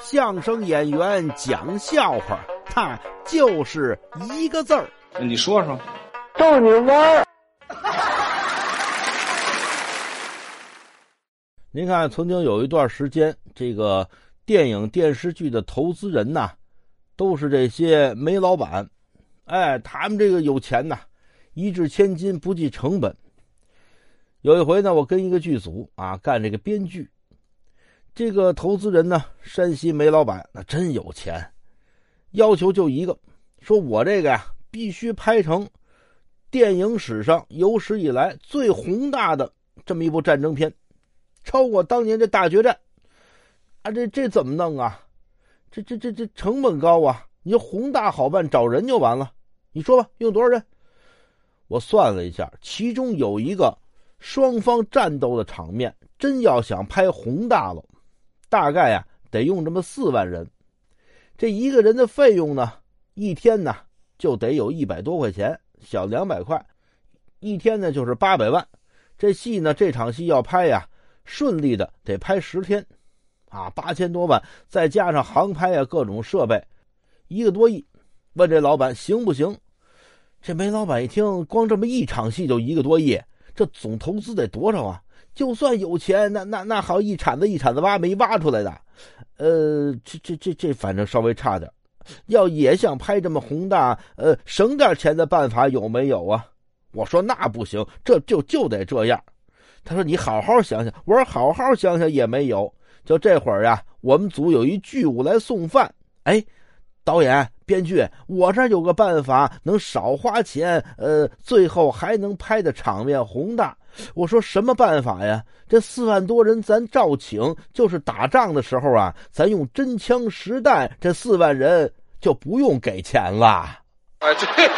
相声演员讲笑话，他就是一个字儿。你说说，逗你玩儿。您看，曾经有一段时间，这个电影电视剧的投资人呐，都是这些煤老板。哎，他们这个有钱呐，一掷千金，不计成本。有一回呢，我跟一个剧组啊干这个编剧，这个投资人呢，山西煤老板那真有钱，要求就一个，说我这个呀必须拍成电影史上有史以来最宏大的这么一部战争片。超过当年这大决战，啊，这这怎么弄啊？这这这这成本高啊！你说宏大好办，找人就完了。你说吧，用多少人？我算了一下，其中有一个双方战斗的场面，真要想拍宏大了，大概呀得用这么四万人。这一个人的费用呢，一天呢就得有一百多块钱，小两百块，一天呢就是八百万。这戏呢，这场戏要拍呀。顺利的得拍十天，啊，八千多万，再加上航拍啊，各种设备，一个多亿。问这老板行不行？这煤老板一听，光这么一场戏就一个多亿，这总投资得多少啊？就算有钱，那那那好一铲子一铲子挖煤挖出来的，呃，这这这这反正稍微差点。要也想拍这么宏大，呃，省点钱的办法有没有啊？我说那不行，这就就得这样。他说：“你好好想想。”我说：“好好想想也没有。”就这会儿呀，我们组有一剧务来送饭。哎，导演、编剧，我这有个办法，能少花钱，呃，最后还能拍的场面宏大。我说：“什么办法呀？这四万多人咱照请，就是打仗的时候啊，咱用真枪实弹，这四万人就不用给钱了。”啊，对。